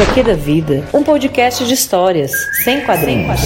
HQ da Vida, um podcast de histórias, sem quadrinhos.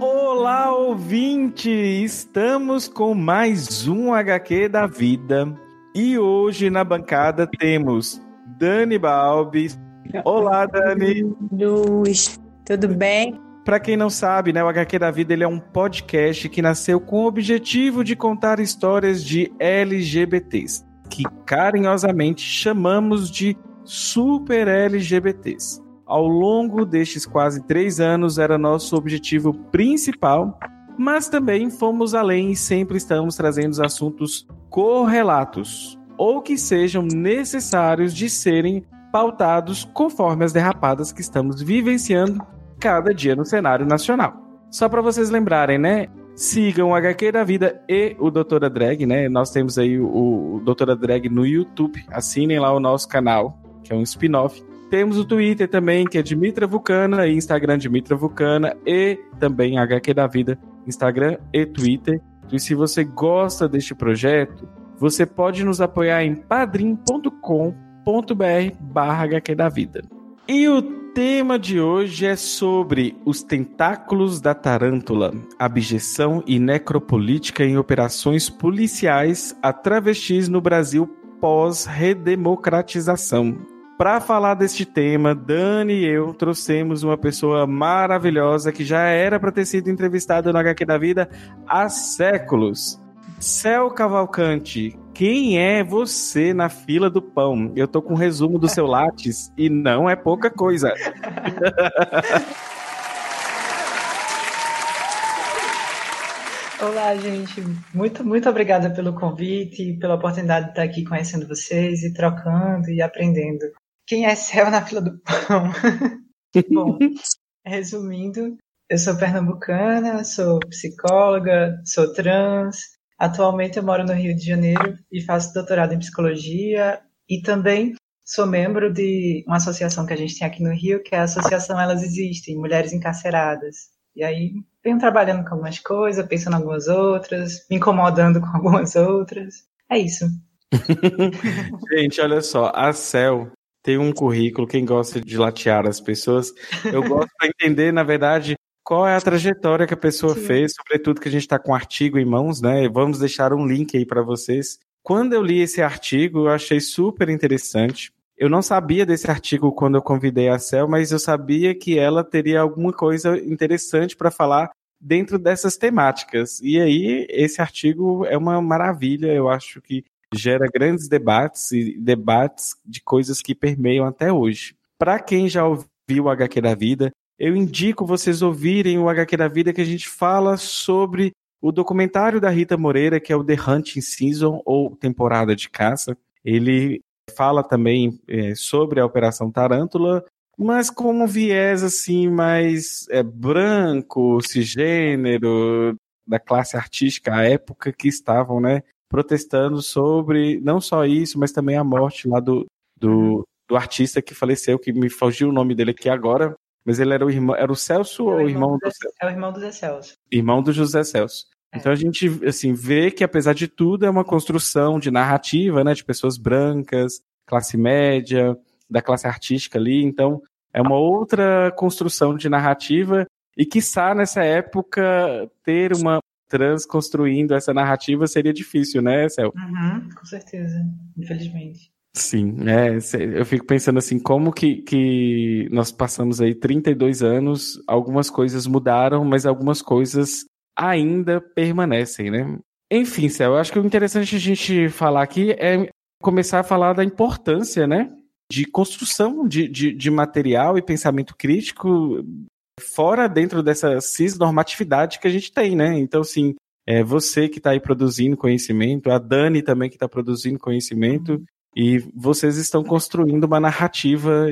Olá, ouvinte! Estamos com mais um HQ da vida. E hoje na bancada temos Dani Balbis. Olá, Dani! Luz, tudo bem? Para quem não sabe, né, o HQ da Vida ele é um podcast que nasceu com o objetivo de contar histórias de LGBTs, que carinhosamente chamamos de super LGBTs. Ao longo destes quase três anos era nosso objetivo principal, mas também fomos além e sempre estamos trazendo assuntos correlatos ou que sejam necessários de serem pautados conforme as derrapadas que estamos vivenciando cada dia no cenário nacional. Só para vocês lembrarem, né? Sigam o HQ da Vida e o Doutora Drag, né? Nós temos aí o, o Doutora Drag no YouTube. Assinem lá o nosso canal, que é um spin-off. Temos o Twitter também, que é Dimitra Vulcana, e Instagram Dimitra Vulcana, e também HQ da Vida, Instagram e Twitter. E se você gosta deste projeto, você pode nos apoiar em padrim.com.br barra HQ da Vida. E o tema de hoje é sobre os tentáculos da tarântula, abjeção e necropolítica em operações policiais a travestis no Brasil pós-redemocratização. Para falar deste tema, Dani e eu trouxemos uma pessoa maravilhosa que já era para ter sido entrevistada no HQ da Vida há séculos. Céu Cavalcante, quem é você na fila do pão? Eu tô com um resumo do seu Lattes e não é pouca coisa. Olá, gente. Muito, muito obrigada pelo convite e pela oportunidade de estar aqui conhecendo vocês e trocando e aprendendo. Quem é céu na fila do pão? Bom, resumindo, eu sou pernambucana, sou psicóloga, sou trans. Atualmente eu moro no Rio de Janeiro e faço doutorado em psicologia e também sou membro de uma associação que a gente tem aqui no Rio, que é a Associação Elas Existem, Mulheres Encarceradas. E aí venho trabalhando com algumas coisas, pensando em algumas outras, me incomodando com algumas outras. É isso. Gente, olha só, a Cel tem um currículo, quem gosta de latear as pessoas, eu gosto para entender, na verdade, qual é a trajetória que a pessoa Sim. fez, sobretudo que a gente está com um artigo em mãos, né? Vamos deixar um link aí para vocês. Quando eu li esse artigo, eu achei super interessante. Eu não sabia desse artigo quando eu convidei a Cel, mas eu sabia que ela teria alguma coisa interessante para falar dentro dessas temáticas. E aí, esse artigo é uma maravilha, eu acho que gera grandes debates e debates de coisas que permeiam até hoje. Para quem já ouviu o HQ da Vida, eu indico vocês ouvirem o HQ da Vida que a gente fala sobre o documentário da Rita Moreira, que é o The Hunting Season, ou Temporada de Caça. Ele fala também é, sobre a Operação Tarântula, mas com um viés assim mais é, branco, cisgênero, da classe artística à época que estavam, né, protestando sobre não só isso, mas também a morte lá do, do, do artista que faleceu, que me fugiu o nome dele aqui agora, mas ele era o irmão, era o Celso é o ou o irmão, do, do Celso? É o irmão do Zé Celso. Irmão do José Celso. É. Então a gente assim vê que apesar de tudo é uma construção de narrativa, né, de pessoas brancas, classe média, da classe artística ali, então é uma outra construção de narrativa e quiçá nessa época ter uma trans construindo essa narrativa seria difícil, né, Cel? Uhum, com certeza, infelizmente. Sim, é, eu fico pensando assim, como que, que nós passamos aí 32 anos, algumas coisas mudaram, mas algumas coisas ainda permanecem, né? Enfim, Céu, eu acho que o interessante a gente falar aqui é começar a falar da importância, né? De construção de, de, de material e pensamento crítico fora dentro dessa cisnormatividade que a gente tem, né? Então, assim, é você que está aí produzindo conhecimento, a Dani também que está produzindo conhecimento, e vocês estão construindo uma narrativa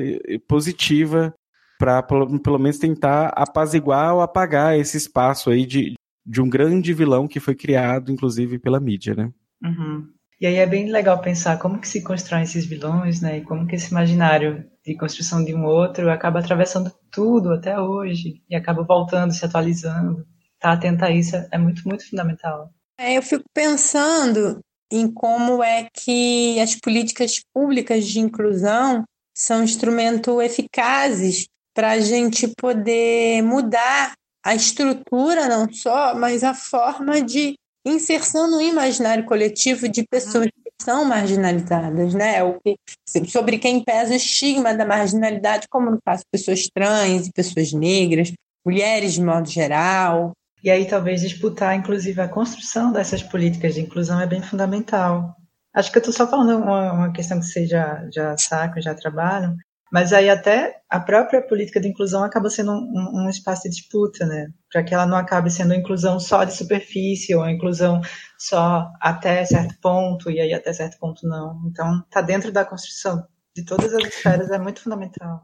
positiva para pelo, pelo menos tentar apaziguar ou apagar esse espaço aí de, de um grande vilão que foi criado, inclusive, pela mídia, né? Uhum. E aí é bem legal pensar como que se constroem esses vilões, né? E como que esse imaginário de construção de um outro acaba atravessando tudo até hoje e acaba voltando, se atualizando. Tá atento a isso é muito, muito fundamental. É, eu fico pensando em como é que as políticas públicas de inclusão são instrumentos eficazes para a gente poder mudar a estrutura, não só, mas a forma de inserção no imaginário coletivo de pessoas que são marginalizadas, né? O que, sobre quem pesa o estigma da marginalidade, como no caso pessoas trans, pessoas negras, mulheres de modo geral. E aí talvez disputar, inclusive, a construção dessas políticas de inclusão é bem fundamental. Acho que eu estou só falando uma, uma questão que vocês já, já sacam, já trabalham, mas aí até a própria política de inclusão acaba sendo um, um, espaço de disputa, né? Para que ela não acabe sendo inclusão só de superfície ou inclusão só até certo ponto e aí até certo ponto não. Então, tá dentro da construção de todas as esferas é muito fundamental.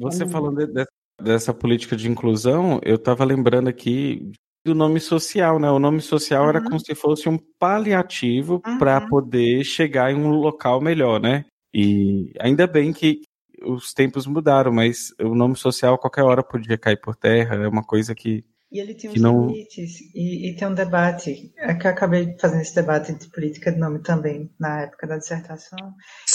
Você falando de, de, dessa política de inclusão, eu estava lembrando aqui do nome social, né? O nome social uhum. era como se fosse um paliativo uhum. para poder chegar em um local melhor, né? E ainda bem que os tempos mudaram, mas o nome social a qualquer hora podia cair por terra, é uma coisa que. E ele tinha uns não... limites, e, e, tem um debate, é que eu acabei fazendo esse debate de política de nome também, na época da dissertação.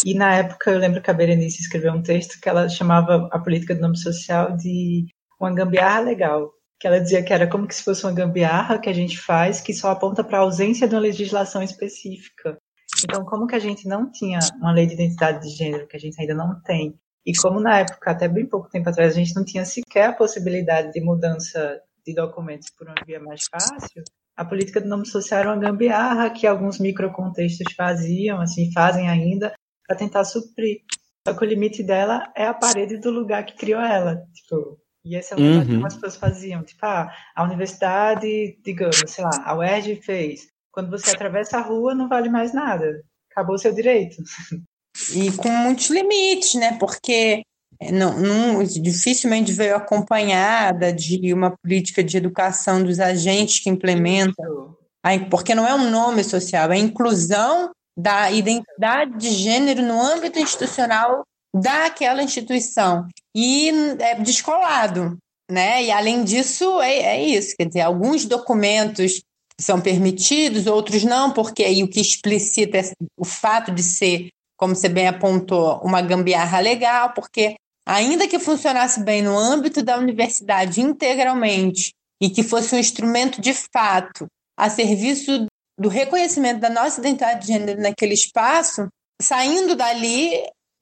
E na época eu lembro que a Berenice escreveu um texto que ela chamava a política de nome social de uma gambiarra legal. Que ela dizia que era como se fosse uma gambiarra que a gente faz que só aponta para a ausência de uma legislação específica. Então, como que a gente não tinha uma lei de identidade de gênero, que a gente ainda não tem, e como na época, até bem pouco tempo atrás, a gente não tinha sequer a possibilidade de mudança de documentos por uma via mais fácil, a política do nome social era uma gambiarra que alguns microcontextos faziam, assim, fazem ainda, para tentar suprir. Só que o limite dela é a parede do lugar que criou ela. Tipo, e esse é o uhum. que as pessoas faziam. Tipo, ah, a universidade, digamos, sei lá, a UERJ fez. Quando você atravessa a rua, não vale mais nada. Acabou o seu direito. e com muitos limites, né? Porque não, não, dificilmente veio acompanhada de uma política de educação dos agentes que implementam, porque não é um nome social, é a inclusão da identidade de gênero no âmbito institucional daquela instituição e é descolado, né? E além disso é, é isso, quer dizer, alguns documentos são permitidos, outros não, porque aí o que explicita é o fato de ser como você bem apontou, uma gambiarra legal, porque ainda que funcionasse bem no âmbito da universidade integralmente e que fosse um instrumento de fato a serviço do reconhecimento da nossa identidade de gênero naquele espaço, saindo dali,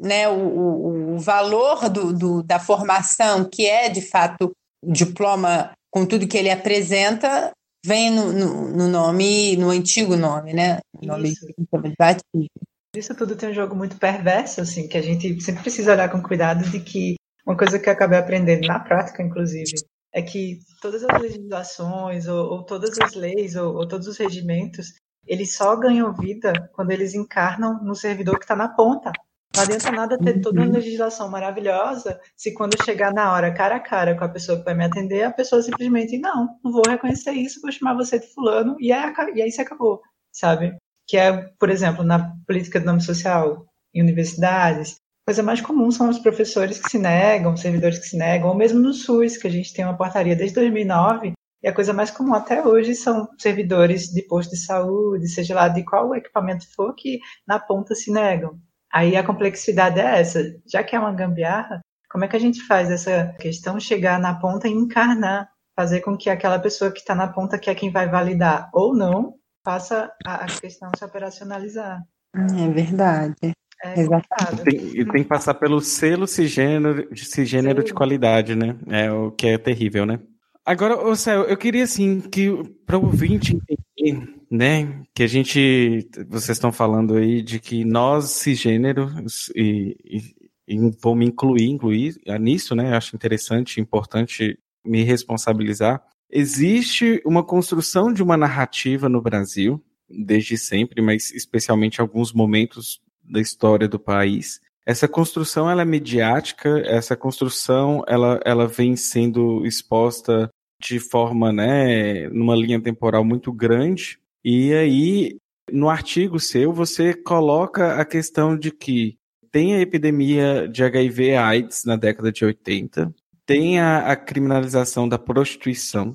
né, o, o valor do, do, da formação, que é de fato o diploma com tudo que ele apresenta, vem no, no, no nome, no antigo nome, né? Nome Isso. de batismo. Isso tudo tem um jogo muito perverso, assim, que a gente sempre precisa olhar com cuidado de que uma coisa que eu acabei aprendendo na prática, inclusive, é que todas as legislações, ou, ou todas as leis, ou, ou, todos os regimentos, eles só ganham vida quando eles encarnam no servidor que está na ponta. Não adianta nada ter toda uma legislação maravilhosa se quando chegar na hora, cara a cara com a pessoa que vai me atender, a pessoa simplesmente, não, não vou reconhecer isso, vou chamar você de fulano, e aí, e aí se acabou, sabe? Que é, por exemplo, na política do nome social em universidades, a coisa mais comum são os professores que se negam, os servidores que se negam, ou mesmo no SUS, que a gente tem uma portaria desde 2009, e a coisa mais comum até hoje são servidores de posto de saúde, seja lá de qual equipamento for, que na ponta se negam. Aí a complexidade é essa, já que é uma gambiarra, como é que a gente faz essa questão chegar na ponta e encarnar, fazer com que aquela pessoa que está na ponta, que é quem vai validar ou não, faça a, questão se operacionalizar. É verdade. É Exatamente. Tem, e tem que passar pelo selo cisgênero, cisgênero de qualidade, né? É o que é terrível, né? Agora, ô Céu, eu queria assim que para o ouvinte entender né? Que a gente, vocês estão falando aí de que nós cisgêneros e, e, e vou me incluir, incluir nisso, né? Acho interessante, importante me responsabilizar. Existe uma construção de uma narrativa no Brasil desde sempre, mas especialmente alguns momentos da história do país. Essa construção ela é mediática, essa construção ela, ela vem sendo exposta de forma, né, numa linha temporal muito grande. E aí, no artigo seu, você coloca a questão de que tem a epidemia de HIV AIDS na década de 80, tem a, a criminalização da prostituição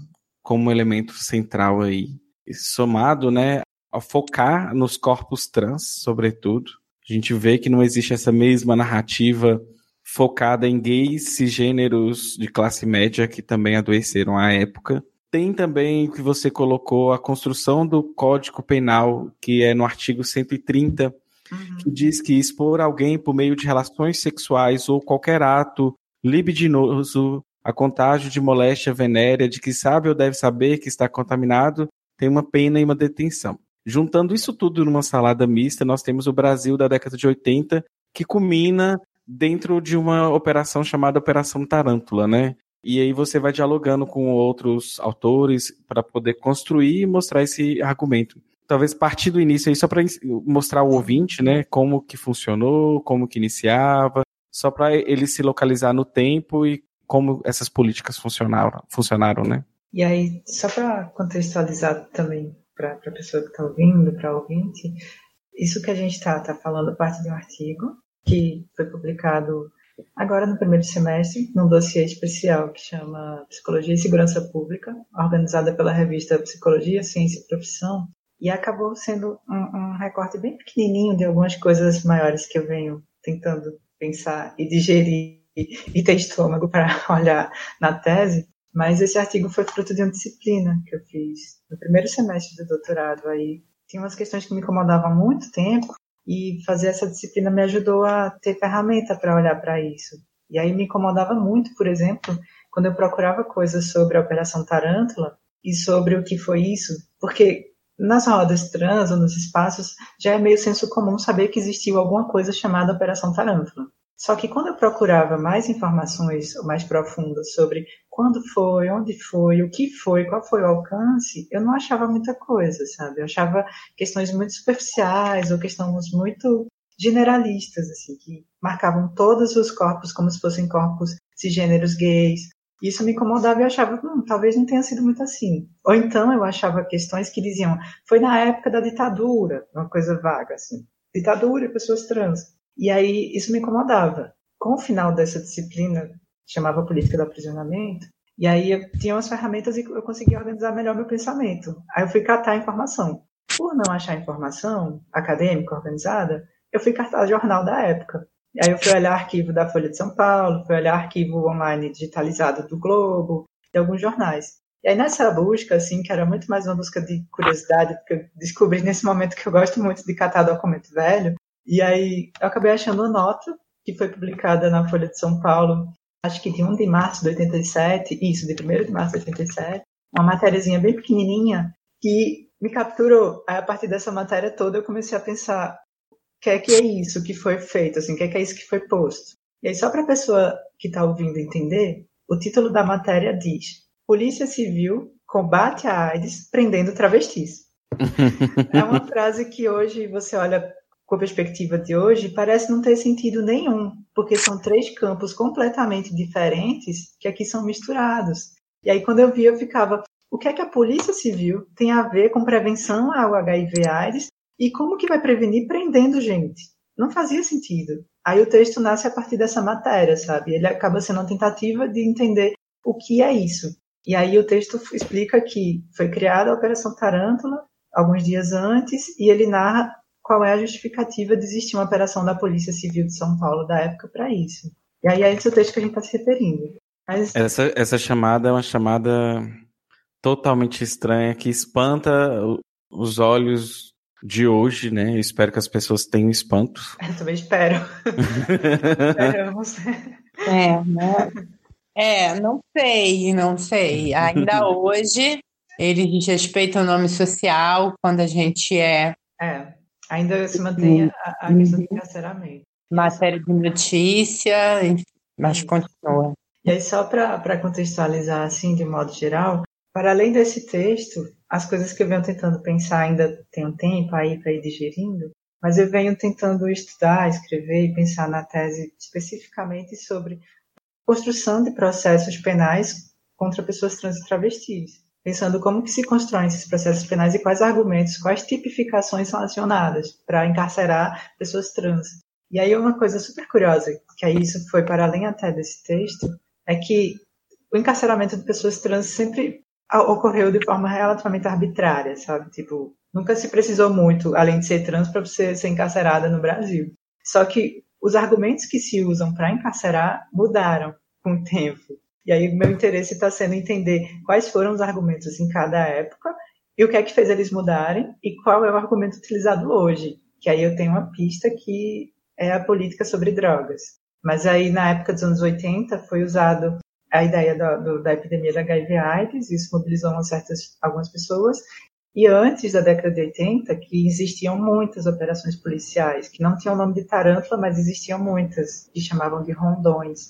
como elemento central aí, somado, né, a focar nos corpos trans, sobretudo. A gente vê que não existe essa mesma narrativa focada em gays cisgêneros de classe média que também adoeceram à época. Tem também que você colocou a construção do Código Penal, que é no artigo 130, uhum. que diz que expor alguém por meio de relações sexuais ou qualquer ato libidinoso a contágio de moléstia venérea de que sabe ou deve saber que está contaminado tem uma pena e uma detenção. Juntando isso tudo numa salada mista, nós temos o Brasil da década de 80, que culmina dentro de uma operação chamada Operação Tarântula, né? E aí você vai dialogando com outros autores para poder construir e mostrar esse argumento. Talvez partir do início aí só para mostrar ao ouvinte, né, como que funcionou, como que iniciava, só para ele se localizar no tempo e como essas políticas funcionaram, funcionaram, né? E aí, só para contextualizar também para a pessoa que está ouvindo, para o ouvinte, isso que a gente está tá falando parte de um artigo que foi publicado agora no primeiro semestre, num dossiê especial que chama Psicologia e Segurança Pública, organizada pela revista Psicologia, Ciência e Profissão, e acabou sendo um, um recorte bem pequenininho de algumas coisas maiores que eu venho tentando pensar e digerir e ter estômago para olhar na tese, mas esse artigo foi fruto de uma disciplina que eu fiz no primeiro semestre do doutorado. Aí tinha umas questões que me incomodavam há muito tempo e fazer essa disciplina me ajudou a ter ferramenta para olhar para isso. E aí me incomodava muito, por exemplo, quando eu procurava coisas sobre a Operação Tarântula e sobre o que foi isso, porque nas rodas trans ou nos espaços já é meio senso comum saber que existiu alguma coisa chamada Operação Tarântula. Só que quando eu procurava mais informações mais profundas sobre quando foi, onde foi, o que foi, qual foi o alcance, eu não achava muita coisa, sabe? Eu achava questões muito superficiais ou questões muito generalistas, assim, que marcavam todos os corpos como se fossem corpos cisgêneros gays. Isso me incomodava e eu achava, hum, talvez não tenha sido muito assim. Ou então eu achava questões que diziam, foi na época da ditadura, uma coisa vaga, assim. Ditadura e pessoas trans. E aí isso me incomodava. Com o final dessa disciplina, chamava Política do Aprisionamento, e aí eu tinha umas ferramentas e eu conseguia organizar melhor meu pensamento. Aí eu fui catar informação. Por não achar informação acadêmica organizada, eu fui catar jornal da época. Aí eu fui olhar arquivo da Folha de São Paulo, fui olhar arquivo online digitalizado do Globo, de alguns jornais. E aí nessa busca, assim, que era muito mais uma busca de curiosidade, porque eu descobri nesse momento que eu gosto muito de catar documento velho, e aí eu acabei achando uma nota que foi publicada na Folha de São Paulo, acho que de 1 de março de 87, isso, de 1 de março de 87, uma matériazinha bem pequenininha que me capturou. Aí, a partir dessa matéria toda eu comecei a pensar o que é que é isso que foi feito, assim, o que é que é isso que foi posto. E aí, só para a pessoa que está ouvindo entender, o título da matéria diz Polícia Civil combate a AIDS prendendo travestis. é uma frase que hoje você olha com a perspectiva de hoje, parece não ter sentido nenhum, porque são três campos completamente diferentes que aqui são misturados. E aí, quando eu vi, eu ficava: o que é que a Polícia Civil tem a ver com prevenção ao HIV/AIDS e como que vai prevenir prendendo gente? Não fazia sentido. Aí o texto nasce a partir dessa matéria, sabe? Ele acaba sendo uma tentativa de entender o que é isso. E aí o texto explica que foi criada a Operação Tarântula alguns dias antes e ele narra qual é a justificativa de existir uma operação da Polícia Civil de São Paulo da época para isso. E aí é esse o texto que a gente está se referindo. Mas... Essa, essa chamada é uma chamada totalmente estranha que espanta os olhos de hoje, né? Eu espero que as pessoas tenham espanto. Eu também espero. Esperamos. É, né? É, não sei, não sei. Ainda hoje Eles desrespeitam o nome social quando a gente é. É, ainda se mantém a, a questão do uhum. encarceramento. Matéria de notícia, mas continua. E aí, só para contextualizar, assim, de modo geral, para além desse texto, as coisas que eu venho tentando pensar ainda tem um tempo aí para ir digerindo, mas eu venho tentando estudar, escrever e pensar na tese especificamente sobre construção de processos penais contra pessoas trans e travestis, pensando como que se constroem esses processos penais e quais argumentos, quais tipificações são acionadas para encarcerar pessoas trans. E aí uma coisa super curiosa, que aí isso foi para além até desse texto, é que o encarceramento de pessoas trans sempre ocorreu de forma relativamente arbitrária, sabe? Tipo, nunca se precisou muito, além de ser trans, para você ser encarcerada no Brasil. Só que os argumentos que se usam para encarcerar mudaram com o tempo. E aí meu interesse está sendo entender quais foram os argumentos em cada época e o que é que fez eles mudarem e qual é o argumento utilizado hoje. Que aí eu tenho uma pista que é a política sobre drogas. Mas aí na época dos anos 80 foi usado a ideia da, do, da epidemia da HIV/AIDS, isso mobilizou certas, algumas pessoas. E antes da década de 80, que existiam muitas operações policiais, que não tinham o nome de tarântula, mas existiam muitas, que chamavam de rondões.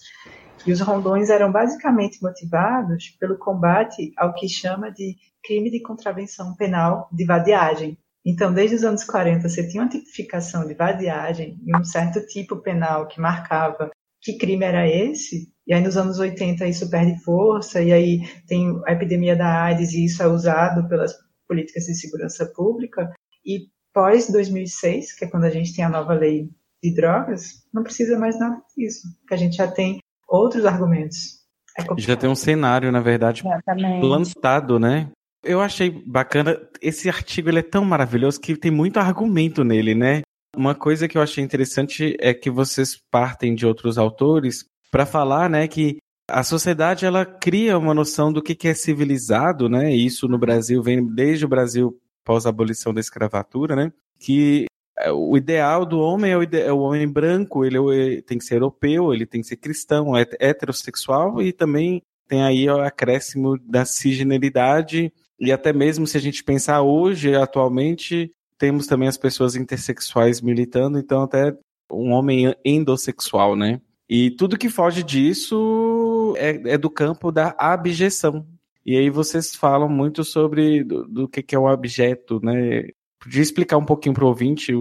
E os rondões eram basicamente motivados pelo combate ao que chama de crime de contravenção penal de vadiagem. Então, desde os anos 40, você tinha uma tipificação de vadiagem e um certo tipo penal que marcava que crime era esse, e aí nos anos 80 isso perde força, e aí tem a epidemia da AIDS e isso é usado pelas políticas de segurança pública, e pós 2006, que é quando a gente tem a nova lei de drogas, não precisa mais nada disso, porque a gente já tem outros argumentos. É já tem um cenário, na verdade, Exatamente. plantado, né? Eu achei bacana, esse artigo ele é tão maravilhoso que tem muito argumento nele, né? Uma coisa que eu achei interessante é que vocês partem de outros autores para falar, né, que a sociedade ela cria uma noção do que, que é civilizado, né? E isso no Brasil vem desde o Brasil pós abolição da escravatura, né? Que o ideal do homem é o, é o homem branco, ele é tem que ser europeu, ele tem que ser cristão, é heterossexual e também tem aí o acréscimo da cisgeneridade e até mesmo se a gente pensar hoje, atualmente, temos também as pessoas intersexuais militando, então até um homem endossexual, né? E tudo que foge disso é, é do campo da abjeção. E aí vocês falam muito sobre do, do que, que é o objeto, né? Podia explicar um pouquinho para o ouvinte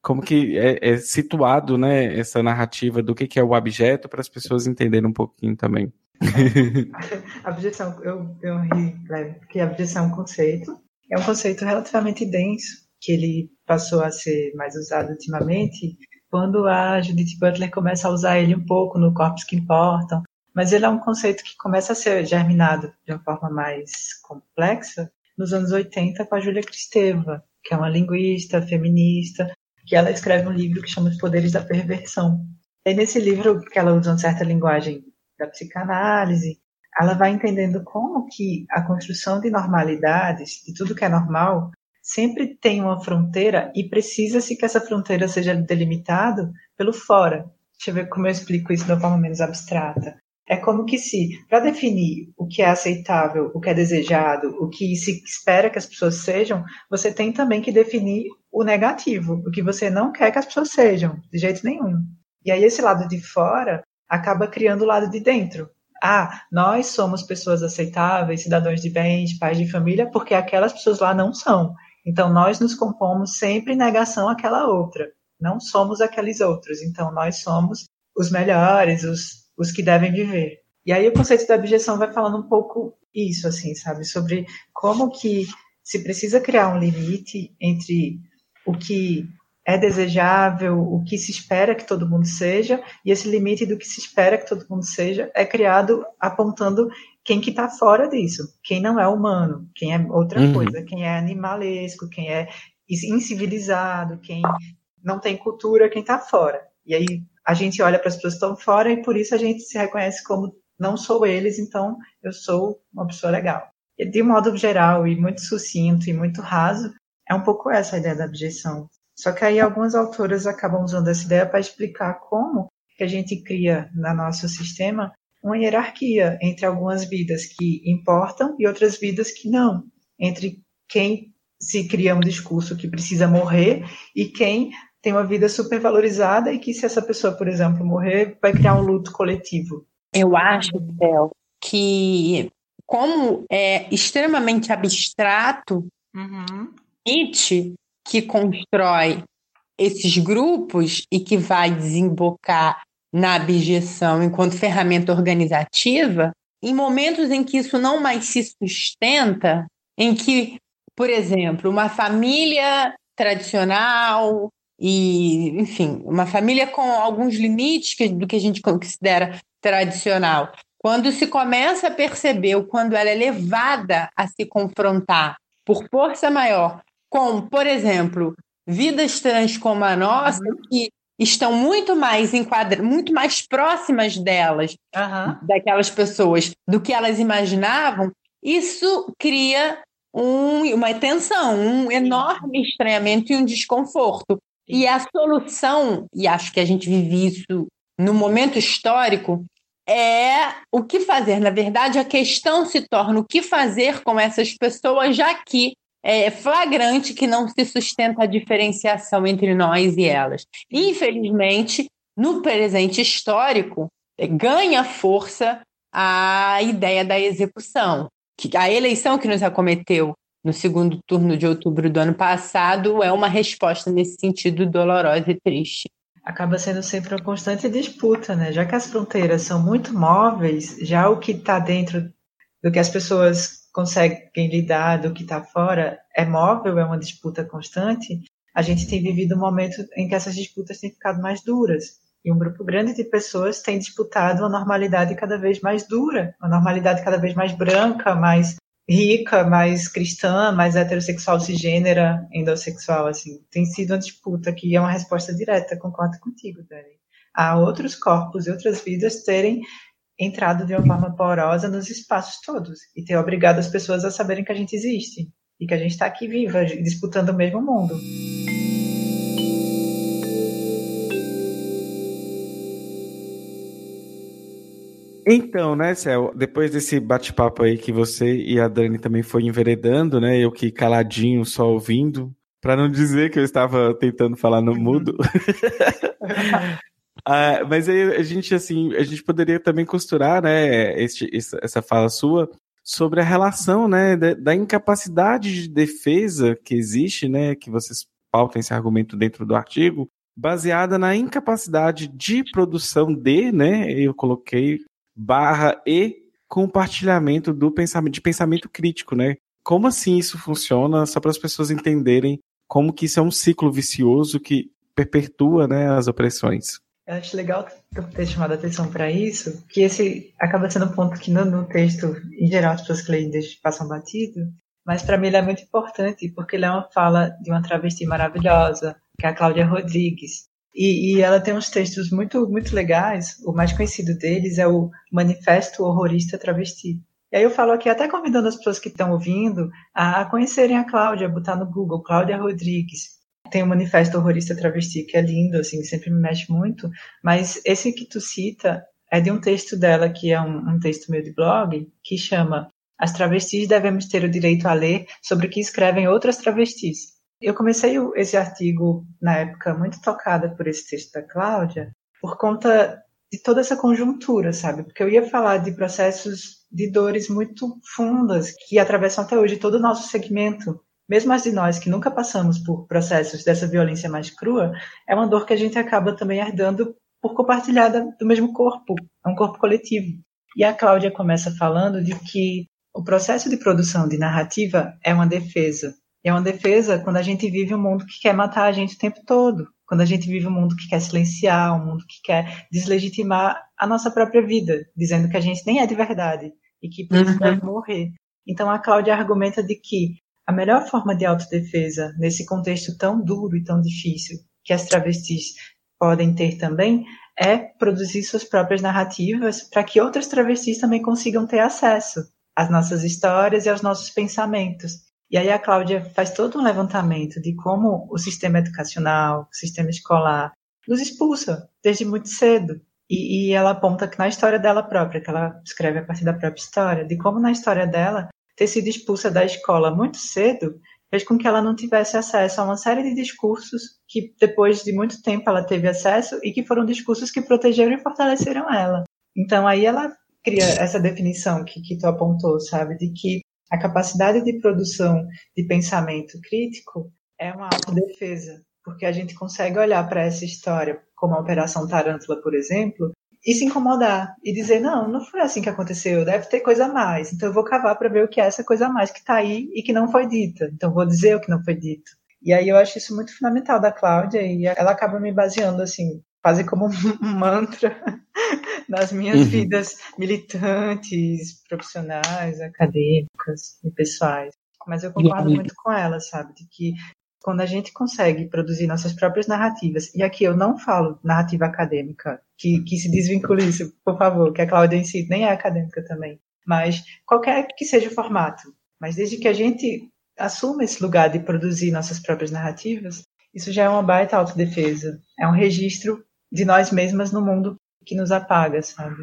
como que é, é, situado, né, essa narrativa do que, que é o objeto para as pessoas entenderem um pouquinho também. abjeção, eu, eu ri, né, porque abjeção é um conceito, é um conceito relativamente denso, que ele passou a ser mais usado ultimamente, quando a Judith Butler começa a usar ele um pouco no Corpos que Importam, mas ele é um conceito que começa a ser germinado de uma forma mais complexa nos anos 80 com a Júlia Kristeva, que é uma linguista, feminista, que ela escreve um livro que chama Os Poderes da Perversão. E nesse livro, que ela usa uma certa linguagem da psicanálise, ela vai entendendo como que a construção de normalidades, de tudo que é normal, sempre tem uma fronteira e precisa-se que essa fronteira seja delimitada pelo fora. Deixa eu ver como eu explico isso de uma forma menos abstrata. É como que se, para definir o que é aceitável, o que é desejado, o que se espera que as pessoas sejam, você tem também que definir o negativo, o que você não quer que as pessoas sejam, de jeito nenhum. E aí esse lado de fora acaba criando o lado de dentro. Ah, nós somos pessoas aceitáveis, cidadãos de bem, pais de família, porque aquelas pessoas lá não são. Então, nós nos compomos sempre em negação àquela outra. Não somos aqueles outros. Então, nós somos os melhores, os, os que devem viver. E aí, o conceito da objeção vai falando um pouco isso, assim, sabe? Sobre como que se precisa criar um limite entre o que é desejável, o que se espera que todo mundo seja, e esse limite do que se espera que todo mundo seja é criado apontando quem que está fora disso, quem não é humano, quem é outra uhum. coisa, quem é animalesco, quem é incivilizado, quem não tem cultura, quem está fora. E aí a gente olha para as pessoas que estão fora e por isso a gente se reconhece como não sou eles, então eu sou uma pessoa legal. E de modo geral e muito sucinto e muito raso, é um pouco essa a ideia da abjeção. Só que aí algumas autoras acabam usando essa ideia para explicar como que a gente cria no nosso sistema uma hierarquia entre algumas vidas que importam e outras vidas que não. entre quem se cria um discurso que precisa morrer e quem tem uma vida supervalorizada e que se essa pessoa, por exemplo, morrer, vai criar um luto coletivo. Eu acho, Bel, que como é extremamente abstrato, uhum. Nietzsche, que constrói esses grupos e que vai desembocar na abjeção enquanto ferramenta organizativa, em momentos em que isso não mais se sustenta, em que, por exemplo, uma família tradicional e, enfim, uma família com alguns limites do que a gente considera tradicional, quando se começa a perceber o quando ela é levada a se confrontar por força maior com, por exemplo, vidas trans como a nossa, uhum. que estão muito mais enquadra muito mais próximas delas, uhum. daquelas pessoas, do que elas imaginavam, isso cria um, uma tensão, um enorme estranhamento e um desconforto. E a solução, e acho que a gente vive isso no momento histórico, é o que fazer. Na verdade, a questão se torna o que fazer com essas pessoas, já que é flagrante que não se sustenta a diferenciação entre nós e elas. Infelizmente, no presente histórico, ganha força a ideia da execução. A eleição que nos acometeu no segundo turno de outubro do ano passado é uma resposta nesse sentido dolorosa e triste. Acaba sendo sempre uma constante disputa, né? Já que as fronteiras são muito móveis, já o que está dentro do que as pessoas conseguem lidar do que está fora é móvel, é uma disputa constante, a gente tem vivido um momento em que essas disputas têm ficado mais duras. E um grupo grande de pessoas tem disputado uma normalidade cada vez mais dura, uma normalidade cada vez mais branca, mais rica, mais cristã, mais heterossexual, cisgênera, endossexual, assim. Tem sido uma disputa que é uma resposta direta, concordo contigo, Dani. Há outros corpos e outras vidas terem entrado de uma forma porosa nos espaços todos e ter obrigado as pessoas a saberem que a gente existe e que a gente está aqui viva, disputando o mesmo mundo. Então, né, Céu, depois desse bate-papo aí que você e a Dani também foi enveredando, né, eu que caladinho só ouvindo, para não dizer que eu estava tentando falar no mudo. Ah, mas aí a gente, assim, a gente poderia também costurar, né, este, essa fala sua sobre a relação, né, da, da, incapacidade de defesa que existe, né, que vocês pautam esse argumento dentro do artigo, baseada na incapacidade de produção de, né, eu coloquei barra e compartilhamento do pensamento, de pensamento crítico, né? Como assim isso funciona, só para as pessoas entenderem como que isso é um ciclo vicioso que perpetua, né, as opressões. Eu acho legal ter chamado a atenção para isso, que esse acaba sendo um ponto que no, no texto, em geral, as pessoas que leem passam batido, mas para mim ele é muito importante, porque ele é uma fala de uma travesti maravilhosa, que é a Cláudia Rodrigues. E, e, ela tem uns textos muito, muito legais. O mais conhecido deles é o Manifesto Horrorista Travesti. E aí eu falo aqui, até convidando as pessoas que estão ouvindo a conhecerem a Cláudia, botar no Google, Cláudia Rodrigues tem o Manifesto Horrorista Travesti, que é lindo, assim, sempre me mexe muito, mas esse que tu cita é de um texto dela, que é um, um texto meu de blog, que chama As travestis devemos ter o direito a ler sobre o que escrevem outras travestis. Eu comecei esse artigo, na época, muito tocada por esse texto da Cláudia, por conta de toda essa conjuntura, sabe? Porque eu ia falar de processos de dores muito fundas que atravessam até hoje todo o nosso segmento mesmo as de nós que nunca passamos por processos dessa violência mais crua, é uma dor que a gente acaba também herdando por compartilhar do mesmo corpo, é um corpo coletivo. E a Cláudia começa falando de que o processo de produção de narrativa é uma defesa. É uma defesa quando a gente vive um mundo que quer matar a gente o tempo todo, quando a gente vive um mundo que quer silenciar, um mundo que quer deslegitimar a nossa própria vida, dizendo que a gente nem é de verdade e que precisa uhum. morrer. Então a Cláudia argumenta de que a melhor forma de autodefesa nesse contexto tão duro e tão difícil que as travestis podem ter também é produzir suas próprias narrativas para que outras travestis também consigam ter acesso às nossas histórias e aos nossos pensamentos. E aí a Cláudia faz todo um levantamento de como o sistema educacional, o sistema escolar, nos expulsa desde muito cedo. E, e ela aponta que na história dela própria, que ela escreve a partir da própria história, de como na história dela ter sido expulsa da escola muito cedo fez com que ela não tivesse acesso a uma série de discursos que depois de muito tempo ela teve acesso e que foram discursos que protegeram e fortaleceram ela. Então aí ela cria essa definição que, que tu apontou, sabe, de que a capacidade de produção de pensamento crítico é uma autodefesa, porque a gente consegue olhar para essa história, como a Operação Tarântula, por exemplo, e se incomodar e dizer: não, não foi assim que aconteceu, deve ter coisa a mais. Então eu vou cavar para ver o que é essa coisa a mais que está aí e que não foi dita. Então vou dizer o que não foi dito. E aí eu acho isso muito fundamental da Cláudia e ela acaba me baseando assim, quase como um mantra nas minhas uhum. vidas militantes, profissionais, acadêmicas e pessoais. Mas eu concordo muito com ela, sabe, de que quando a gente consegue produzir nossas próprias narrativas, e aqui eu não falo narrativa acadêmica, que, que se desvincule isso, por favor, que a Cláudia em si nem é acadêmica também, mas qualquer que seja o formato, mas desde que a gente assuma esse lugar de produzir nossas próprias narrativas, isso já é uma baita autodefesa, é um registro de nós mesmas no mundo que nos apaga, sabe?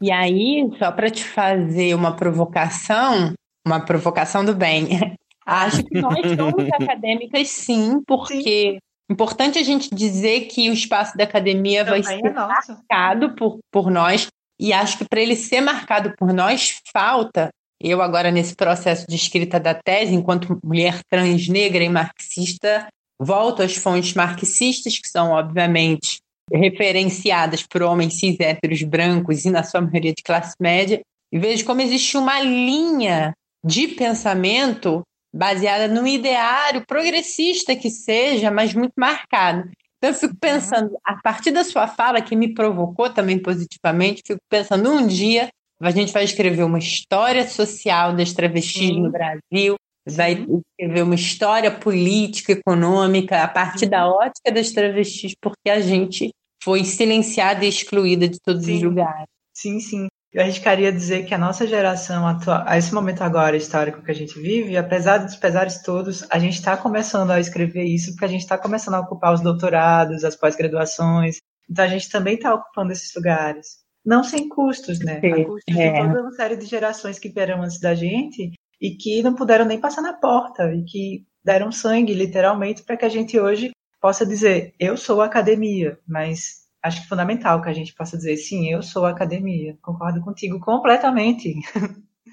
E aí, só para te fazer uma provocação, uma provocação do bem, Acho que nós somos acadêmicas, sim, porque sim. importante a gente dizer que o espaço da academia Também vai ser é marcado por, por nós. E acho que para ele ser marcado por nós, falta. Eu, agora, nesse processo de escrita da tese, enquanto mulher trans, negra e marxista, volto às fontes marxistas, que são, obviamente, referenciadas por homens cis héteros brancos e, na sua maioria, de classe média, e vejo como existe uma linha de pensamento baseada no ideário progressista que seja, mas muito marcado. Então, eu fico uhum. pensando, a partir da sua fala, que me provocou também positivamente, fico pensando, um dia a gente vai escrever uma história social das travestis Sim. no Brasil, vai escrever uma história política, econômica, a partir da ótica das travestis, porque a gente foi silenciada e excluída de todos sim. os lugares. Sim, sim eu arriscaria dizer que a nossa geração, atual, a esse momento agora histórico que a gente vive, apesar dos pesares todos, a gente está começando a escrever isso porque a gente está começando a ocupar os doutorados, as pós-graduações. Então a gente também está ocupando esses lugares. Não sem custos, né? Sim, a custos é. de toda uma série de gerações que vieram antes da gente e que não puderam nem passar na porta e que deram sangue, literalmente, para que a gente hoje possa dizer: eu sou academia, mas acho que é fundamental que a gente possa dizer, sim, eu sou academia. Concordo contigo completamente.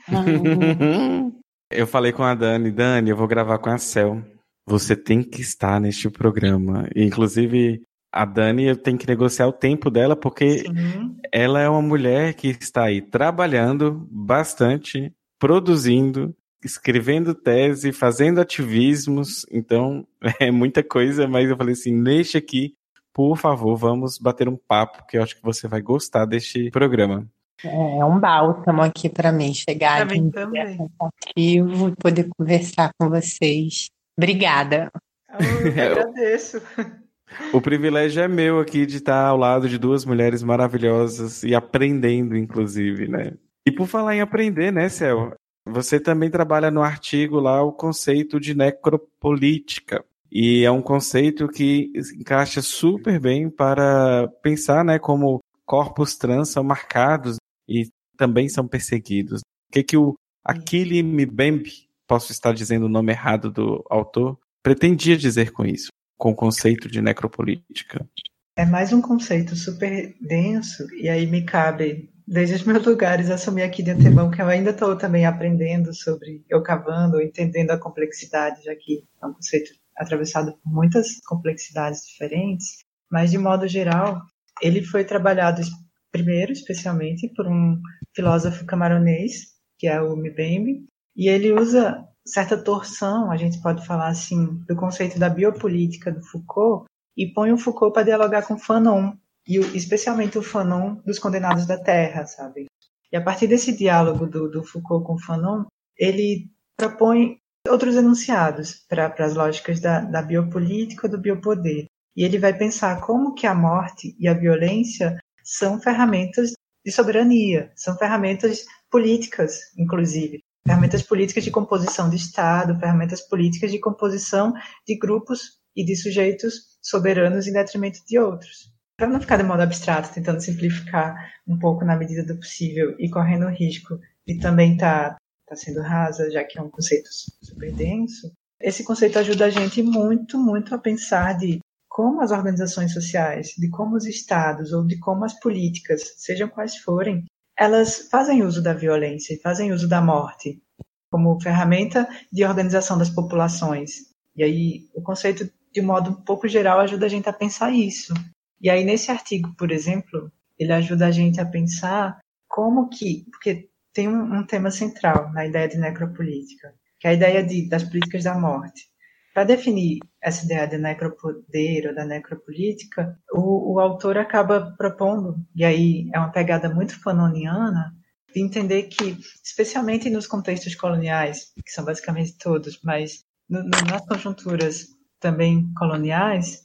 eu falei com a Dani, Dani, eu vou gravar com a Cel. Você tem que estar neste programa. Inclusive, a Dani, eu tenho que negociar o tempo dela, porque Sim. ela é uma mulher que está aí trabalhando bastante, produzindo, escrevendo tese, fazendo ativismos. Então, é muita coisa, mas eu falei assim: deixa aqui por favor, vamos bater um papo, que eu acho que você vai gostar deste programa. É um bálsamo aqui para mim chegar pra aqui também. e poder conversar com vocês. Obrigada. Eu agradeço. O privilégio é meu aqui de estar ao lado de duas mulheres maravilhosas e aprendendo, inclusive, né? E por falar em aprender, né, Cel? Você também trabalha no artigo lá o conceito de necropolítica. E é um conceito que encaixa super bem para pensar né, como corpos trans são marcados e também são perseguidos. O que, que o Akili Mbembe, posso estar dizendo o nome errado do autor, pretendia dizer com isso, com o conceito de necropolítica? É mais um conceito super denso, e aí me cabe, desde os meus lugares, assumir aqui de antemão que eu ainda estou também aprendendo sobre eu cavando, entendendo a complexidade, já que é um conceito atravessado por muitas complexidades diferentes, mas de modo geral, ele foi trabalhado primeiro, especialmente, por um filósofo camaronês, que é o Mbembe, e ele usa certa torção, a gente pode falar assim, do conceito da biopolítica do Foucault e põe o Foucault para dialogar com Fanon, e especialmente o Fanon dos Condenados da Terra, sabe? E a partir desse diálogo do, do Foucault com Fanon, ele propõe outros enunciados para as lógicas da, da biopolítica do biopoder. E ele vai pensar como que a morte e a violência são ferramentas de soberania, são ferramentas políticas, inclusive, ferramentas políticas de composição de Estado, ferramentas políticas de composição de grupos e de sujeitos soberanos em detrimento de outros. Para não ficar de modo abstrato, tentando simplificar um pouco na medida do possível e correndo o risco de também estar tá está sendo rasa, já que é um conceito super denso, esse conceito ajuda a gente muito, muito a pensar de como as organizações sociais, de como os estados ou de como as políticas, sejam quais forem, elas fazem uso da violência e fazem uso da morte como ferramenta de organização das populações. E aí o conceito, de modo um pouco geral, ajuda a gente a pensar isso. E aí nesse artigo, por exemplo, ele ajuda a gente a pensar como que, porque tem um, um tema central na ideia de necropolítica, que é a ideia de, das políticas da morte. Para definir essa ideia de necropoder ou da necropolítica, o, o autor acaba propondo, e aí é uma pegada muito fanoniana, de entender que, especialmente nos contextos coloniais, que são basicamente todos, mas no, no, nas conjunturas também coloniais,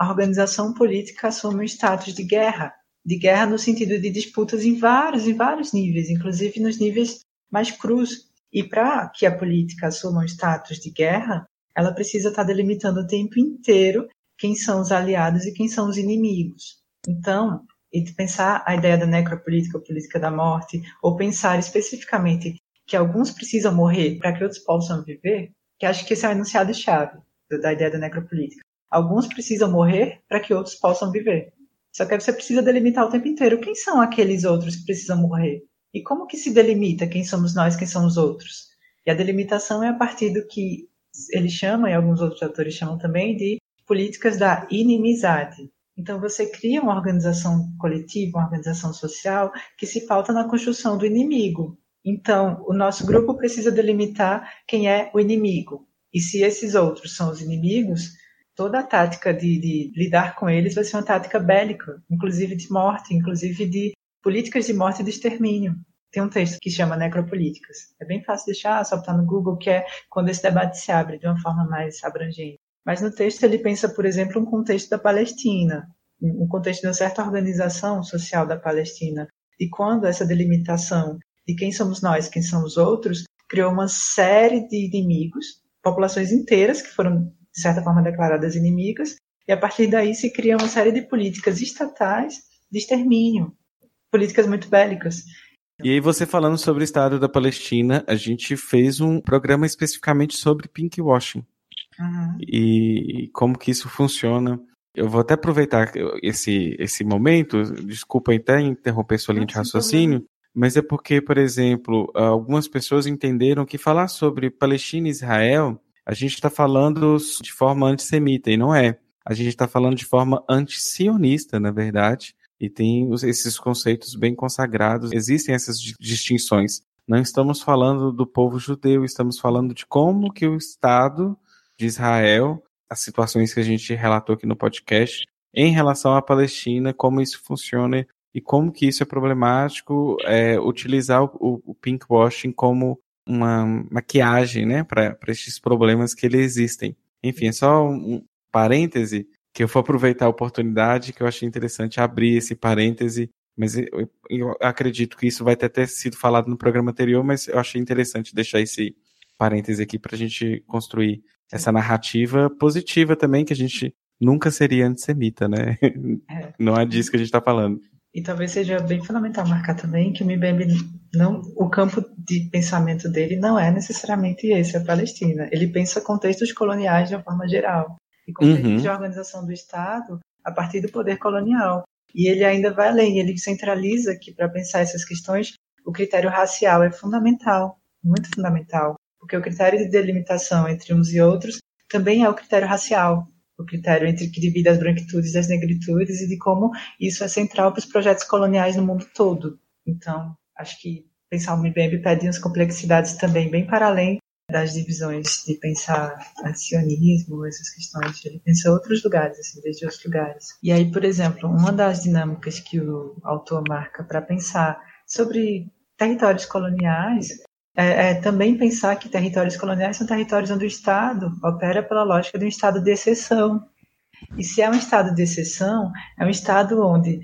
a organização política assume um status de guerra, de guerra no sentido de disputas em vários e vários níveis, inclusive nos níveis mais crus. E para que a política assuma um status de guerra, ela precisa estar delimitando o tempo inteiro quem são os aliados e quem são os inimigos. Então, e pensar a ideia da necropolítica ou política da morte, ou pensar especificamente que alguns precisam morrer para que outros possam viver, que acho que esse é o enunciado-chave da ideia da necropolítica. Alguns precisam morrer para que outros possam viver. Só que você precisa delimitar o tempo inteiro quem são aqueles outros que precisam morrer. E como que se delimita quem somos nós, quem são os outros? E a delimitação é a partir do que ele chama, e alguns outros autores chamam também, de políticas da inimizade. Então, você cria uma organização coletiva, uma organização social que se pauta na construção do inimigo. Então, o nosso grupo precisa delimitar quem é o inimigo. E se esses outros são os inimigos, toda a tática de, de lidar com eles vai ser uma tática bélica, inclusive de morte, inclusive de políticas de morte e de extermínio tem um texto que chama Necropolíticas. É bem fácil deixar, só botar no Google, que é quando esse debate se abre de uma forma mais abrangente. Mas no texto ele pensa, por exemplo, um contexto da Palestina, um contexto de uma certa organização social da Palestina, e quando essa delimitação de quem somos nós, quem são os outros, criou uma série de inimigos, populações inteiras que foram, de certa forma, declaradas inimigas, e a partir daí se cria uma série de políticas estatais de extermínio, políticas muito bélicas. E aí, você falando sobre o Estado da Palestina, a gente fez um programa especificamente sobre pinkwashing. Uhum. E como que isso funciona. Eu vou até aproveitar esse, esse momento, desculpa até interromper sua linha de raciocínio, mas é porque, por exemplo, algumas pessoas entenderam que falar sobre Palestina e Israel, a gente está falando de forma antissemita, e não é. A gente está falando de forma antisionista, na verdade, e tem esses conceitos bem consagrados. Existem essas distinções. Não estamos falando do povo judeu, estamos falando de como que o Estado de Israel, as situações que a gente relatou aqui no podcast, em relação à Palestina, como isso funciona e como que isso é problemático, é, utilizar o, o pinkwashing como uma maquiagem, né, para esses problemas que eles existem. Enfim, é só um parêntese que eu vou aproveitar a oportunidade, que eu achei interessante abrir esse parêntese, mas eu, eu acredito que isso vai ter até sido falado no programa anterior, mas eu achei interessante deixar esse parêntese aqui para a gente construir essa narrativa positiva também, que a gente nunca seria antissemita, né? É. Não é disso que a gente está falando. E talvez seja bem fundamental marcar também que o MIBEM não, o campo de pensamento dele não é necessariamente esse, a Palestina. Ele pensa contextos coloniais de uma forma geral e conceitos uhum. de organização do Estado a partir do poder colonial. E ele ainda vai além, ele centraliza que para pensar essas questões, o critério racial é fundamental, muito fundamental, porque o critério de delimitação entre uns e outros também é o critério racial, o critério entre que divide as branquitudes das negritudes e de como isso é central para os projetos coloniais no mundo todo. Então, acho que pensar o MIBEB pede umas complexidades também bem para além das divisões de pensar sionismo, essas questões. Ele pensa outros lugares, assim, desde outros lugares. E aí, por exemplo, uma das dinâmicas que o autor marca para pensar sobre territórios coloniais é, é, também pensar que territórios coloniais são territórios onde o Estado opera pela lógica de um Estado de exceção. E se é um Estado de exceção, é um Estado onde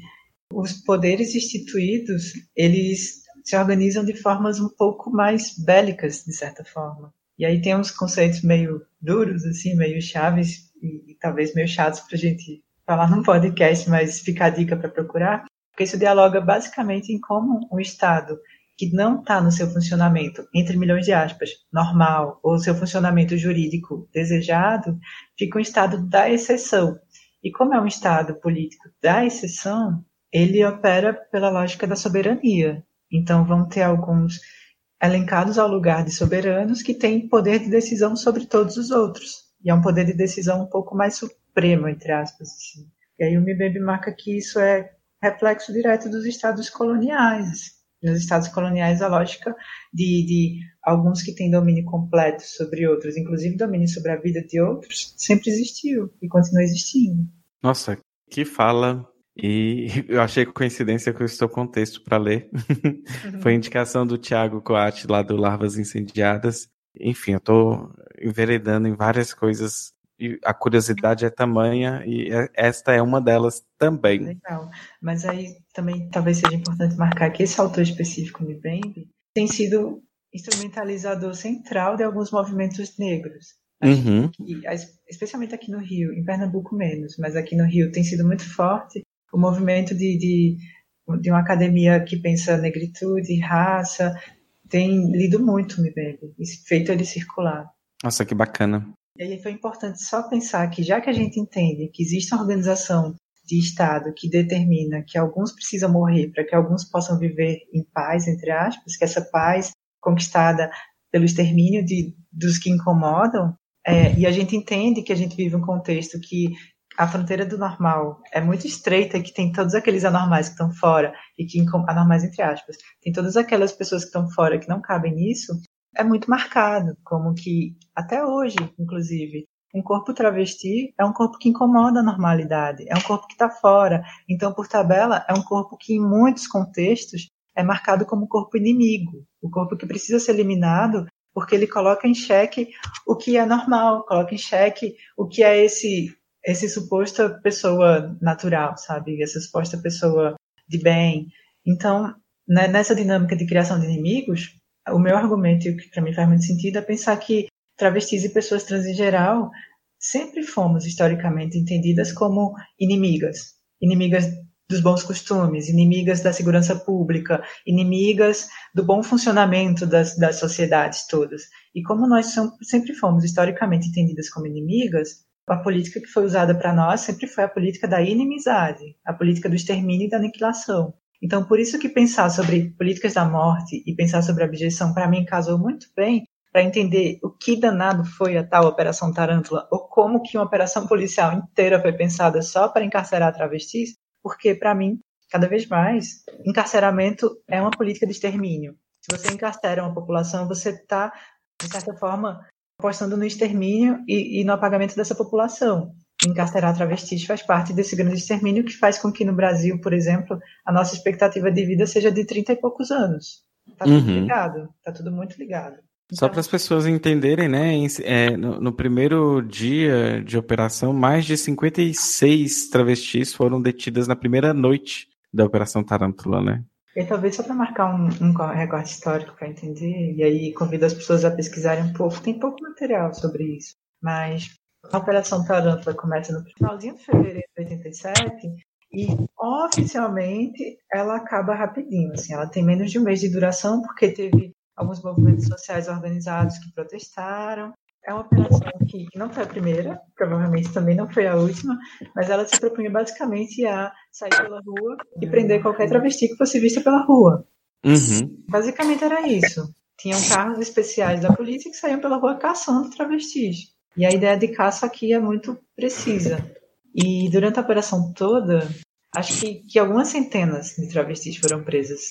os poderes instituídos eles se organizam de formas um pouco mais bélicas, de certa forma. E aí tem uns conceitos meio duros, assim, meio chaves e, e talvez meio chatos para a gente falar num podcast, mas fica a dica para procurar, porque isso dialoga basicamente em como o Estado que não está no seu funcionamento, entre milhões de aspas, normal, ou seu funcionamento jurídico desejado, fica um estado da exceção. E como é um estado político da exceção, ele opera pela lógica da soberania. Então vão ter alguns elencados ao lugar de soberanos que têm poder de decisão sobre todos os outros. E é um poder de decisão um pouco mais supremo, entre aspas. Assim. E aí o Mbembe marca que isso é reflexo direto dos estados coloniais. Nos estados coloniais, a lógica de, de alguns que têm domínio completo sobre outros, inclusive domínio sobre a vida de outros, sempre existiu e continua existindo. Nossa, que fala e eu achei coincidência que eu estou com texto para ler. Uhum. Foi indicação do Tiago Coate, lá do Larvas Incendiadas. Enfim, eu estou enveredando em várias coisas e a curiosidade é tamanha e é, esta é uma delas também. Legal. Mas aí também talvez seja importante marcar que esse autor específico, Mbembe, tem sido instrumentalizador central de alguns movimentos negros. Uhum. Que, especialmente aqui no Rio, em Pernambuco menos, mas aqui no Rio tem sido muito forte o movimento de, de, de uma academia que pensa negritude, raça, tem lido muito Mbembe, e feito ele circular. Nossa, que bacana. E aí foi importante só pensar que já que a gente entende que existe uma organização de Estado que determina que alguns precisam morrer para que alguns possam viver em paz, entre aspas, que essa paz conquistada pelo extermínio de, dos que incomodam, é, e a gente entende que a gente vive um contexto que a fronteira do normal é muito estreita, que tem todos aqueles anormais que estão fora, e que, anormais entre aspas, tem todas aquelas pessoas que estão fora que não cabem nisso, é muito marcado, como que, até hoje, inclusive, um corpo travesti é um corpo que incomoda a normalidade, é um corpo que está fora. Então, por tabela, é um corpo que, em muitos contextos, é marcado como corpo inimigo, o corpo que precisa ser eliminado porque ele coloca em xeque o que é normal, coloca em xeque o que é esse esse suposta pessoa natural, sabe? Essa suposta pessoa de bem. Então, né, nessa dinâmica de criação de inimigos, o meu argumento, e o que para mim faz muito sentido, é pensar que travestis e pessoas trans em geral sempre fomos historicamente entendidas como inimigas. Inimigas dos bons costumes, inimigas da segurança pública, inimigas do bom funcionamento das, das sociedades todas. E como nós sempre fomos historicamente entendidas como inimigas, a política que foi usada para nós sempre foi a política da inimizade, a política do extermínio e da aniquilação. Então, por isso que pensar sobre políticas da morte e pensar sobre abjeção, para mim, casou muito bem para entender o que danado foi a tal Operação Tarântula, ou como que uma operação policial inteira foi pensada só para encarcerar travestis, porque, para mim, cada vez mais, encarceramento é uma política de extermínio. Se você encarcera uma população, você está, de certa forma, apostando no extermínio e, e no apagamento dessa população. Encarcerar travestis faz parte desse grande extermínio que faz com que no Brasil, por exemplo, a nossa expectativa de vida seja de 30 e poucos anos. Tá tudo uhum. ligado, tá tudo muito ligado. Só para as pessoas entenderem, né? É, no, no, primeiro dia de operação, mais de 56 travestis foram detidas na primeira noite da Operação Tarântula, né? E talvez só para marcar um, um recorte histórico para entender, e aí convido as pessoas a pesquisarem um pouco, tem pouco material sobre isso, mas a Operação Tarântula começa no finalzinho de fevereiro de 87 e oficialmente ela acaba rapidinho, assim, ela tem menos de um mês de duração porque teve alguns movimentos sociais organizados que protestaram, é uma operação que, não foi a primeira, provavelmente também não foi a última, mas ela se propunha basicamente a sair pela rua e prender qualquer travesti que fosse vista pela rua. Uhum. Basicamente era isso. Tinham carros especiais da polícia que saíam pela rua caçando travestis. E a ideia de caça aqui é muito precisa. E durante a operação toda, acho que, que algumas centenas de travestis foram presas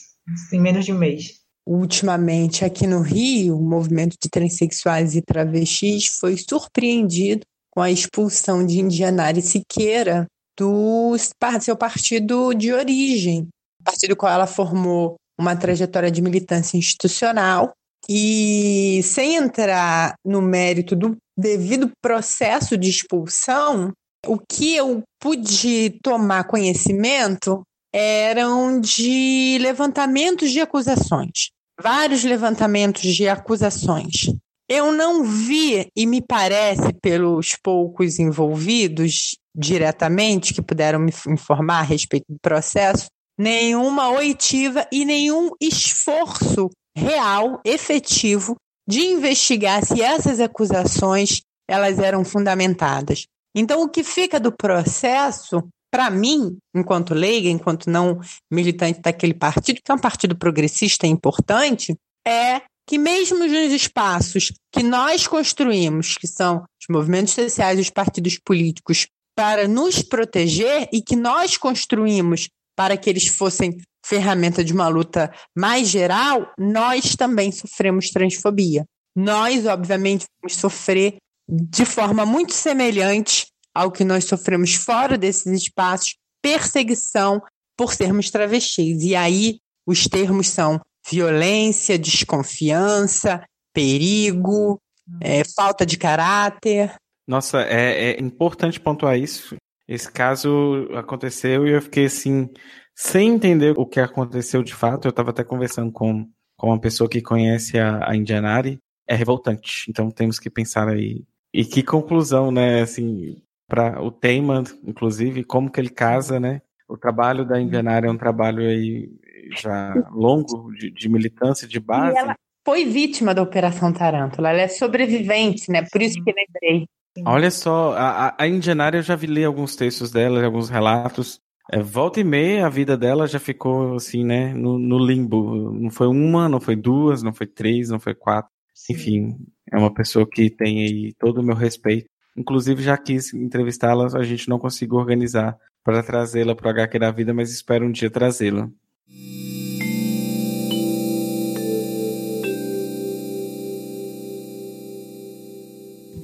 em menos de um mês. Ultimamente, aqui no Rio, o movimento de transexuais e travestis foi surpreendido com a expulsão de Indianari Siqueira do seu partido de origem, partido qual ela formou uma trajetória de militância institucional. E sem entrar no mérito do devido processo de expulsão, o que eu pude tomar conhecimento eram de levantamentos de acusações vários levantamentos de acusações. Eu não vi, e me parece, pelos poucos envolvidos diretamente que puderam me informar a respeito do processo, nenhuma oitiva e nenhum esforço real, efetivo, de investigar se essas acusações elas eram fundamentadas. Então, o que fica do processo, para mim, enquanto leiga, enquanto não militante daquele partido, que é um partido progressista importante, é que mesmo nos espaços que nós construímos, que são os movimentos sociais, os partidos políticos, para nos proteger e que nós construímos para que eles fossem ferramenta de uma luta mais geral, nós também sofremos transfobia. Nós, obviamente, vamos sofrer de forma muito semelhante ao que nós sofremos fora desses espaços, perseguição por sermos travestis. E aí os termos são violência, desconfiança, perigo, é, falta de caráter. Nossa, é, é importante pontuar isso. Esse caso aconteceu e eu fiquei assim, sem entender o que aconteceu de fato. Eu estava até conversando com, com uma pessoa que conhece a, a Indianari. É revoltante. Então temos que pensar aí. E que conclusão, né? Assim, para o tema, inclusive, como que ele casa, né? O trabalho da Indianari é um trabalho aí já longo de, de militância de base. E ela foi vítima da Operação Tarântula, ela é sobrevivente, né? Por isso que lembrei. Olha só, a, a Indianária eu já vi ler alguns textos dela, alguns relatos. É, volta e meia a vida dela já ficou assim, né, no, no, limbo. Não foi uma, não foi duas, não foi três, não foi quatro. Sim. Enfim, é uma pessoa que tem aí todo o meu respeito. Inclusive já quis entrevistá-la, a gente não conseguiu organizar para trazê-la para o HQ da vida, mas espero um dia trazê-la.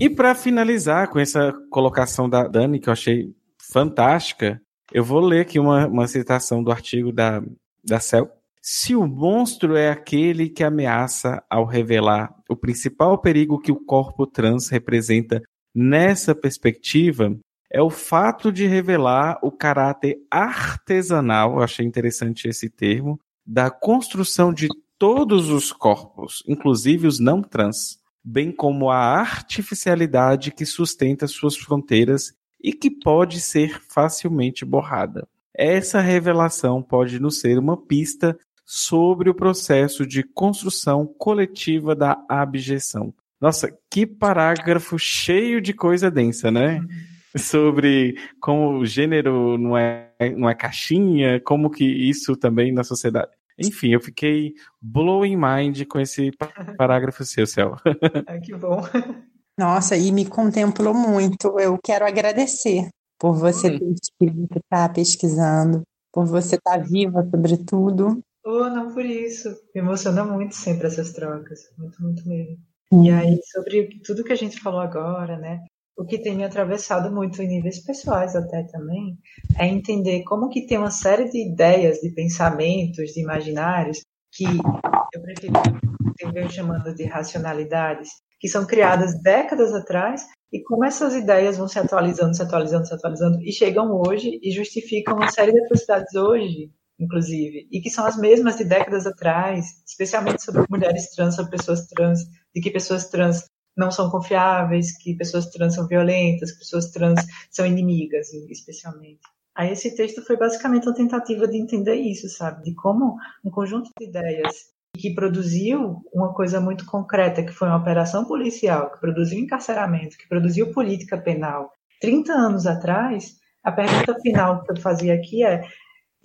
E para finalizar com essa colocação da Dani, que eu achei fantástica, eu vou ler aqui uma, uma citação do artigo da, da Cel. Se o monstro é aquele que ameaça ao revelar o principal perigo que o corpo trans representa nessa perspectiva, é o fato de revelar o caráter artesanal, achei interessante esse termo, da construção de todos os corpos, inclusive os não trans bem como a artificialidade que sustenta suas fronteiras e que pode ser facilmente borrada. Essa revelação pode nos ser uma pista sobre o processo de construção coletiva da abjeção. Nossa, que parágrafo cheio de coisa densa, né? Sobre como o gênero não é, não é caixinha, como que isso também na sociedade. Enfim, eu fiquei blowing mind com esse parágrafo seu, Céu. Ai, que bom. Nossa, e me contemplou muito. Eu quero agradecer por você hum. ter escrito, estar tá pesquisando, por você estar tá viva, sobretudo. Oh, não por isso. Me emociona muito sempre essas trocas. Muito, muito mesmo. Hum. E aí, sobre tudo que a gente falou agora, né? o que tem me atravessado muito em níveis pessoais até também, é entender como que tem uma série de ideias, de pensamentos, de imaginários, que eu prefiro eu chamando de racionalidades, que são criadas décadas atrás, e como essas ideias vão se atualizando, se atualizando, se atualizando, e chegam hoje e justificam uma série de atrocidades hoje, inclusive, e que são as mesmas de décadas atrás, especialmente sobre mulheres trans, sobre pessoas trans, de que pessoas trans não são confiáveis, que pessoas trans são violentas, que pessoas trans são inimigas, especialmente. Aí esse texto foi basicamente uma tentativa de entender isso, sabe? De como um conjunto de ideias que produziu uma coisa muito concreta, que foi uma operação policial, que produziu encarceramento, que produziu política penal. 30 anos atrás, a pergunta final que eu fazia aqui é: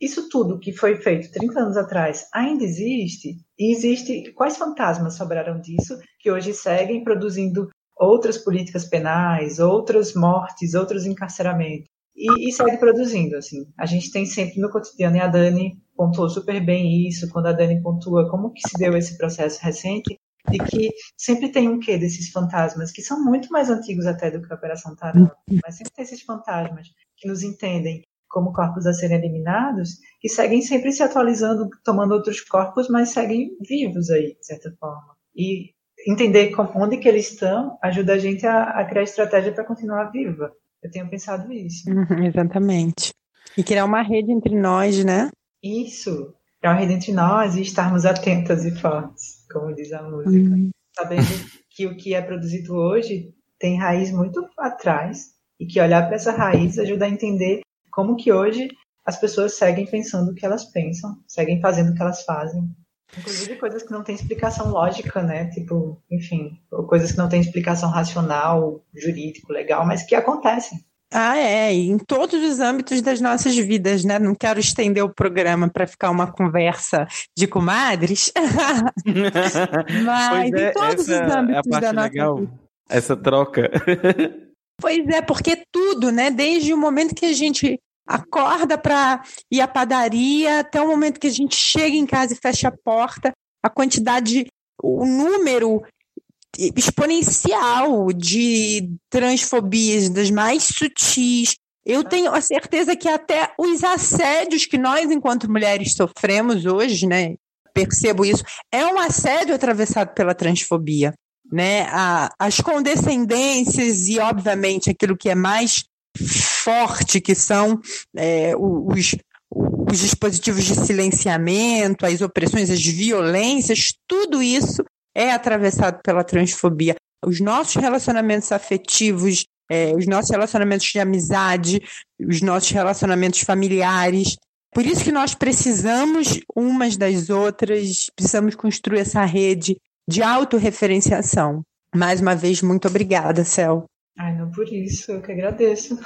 isso tudo que foi feito 30 anos atrás ainda existe? E existe quais fantasmas sobraram disso que hoje seguem produzindo outras políticas penais, outras mortes, outros encarceramentos? E, e segue produzindo, assim. A gente tem sempre no cotidiano, e a Dani pontuou super bem isso, quando a Dani pontua como que se deu esse processo recente, de que sempre tem um quê desses fantasmas, que são muito mais antigos até do que a Operação Taranto, mas sempre tem esses fantasmas que nos entendem como corpos a serem eliminados, que seguem sempre se atualizando, tomando outros corpos, mas seguem vivos aí, de certa forma. E entender onde que eles estão ajuda a gente a, a criar estratégia para continuar viva. Eu tenho pensado isso. Uhum, exatamente. E criar uma rede entre nós, né? Isso. Criar uma rede entre nós e estarmos atentas e fortes, como diz a música. Uhum. Sabendo que o que é produzido hoje tem raiz muito atrás e que olhar para essa raiz ajuda a entender como que hoje as pessoas seguem pensando o que elas pensam, seguem fazendo o que elas fazem. Inclusive coisas que não têm explicação lógica, né? Tipo, enfim, coisas que não têm explicação racional, jurídico, legal, mas que acontecem. Ah, é, em todos os âmbitos das nossas vidas, né? Não quero estender o programa para ficar uma conversa de comadres, mas é, em todos os âmbitos é da nossa legal, vida. Essa troca. pois é, porque tudo, né? Desde o momento que a gente acorda para ir à padaria até o momento que a gente chega em casa e fecha a porta, a quantidade, o número exponencial de transfobias das mais sutis. Eu tenho a certeza que até os assédios que nós, enquanto mulheres, sofremos hoje, né? Percebo isso, é um assédio atravessado pela transfobia. Né? A, as condescendências e, obviamente, aquilo que é mais forte, que são é, os, os dispositivos de silenciamento, as opressões, as violências, tudo isso é atravessado pela transfobia. Os nossos relacionamentos afetivos, é, os nossos relacionamentos de amizade, os nossos relacionamentos familiares. Por isso que nós precisamos umas das outras, precisamos construir essa rede de autorreferenciação. Mais uma vez, muito obrigada, Cel. Ai, não por isso, eu que agradeço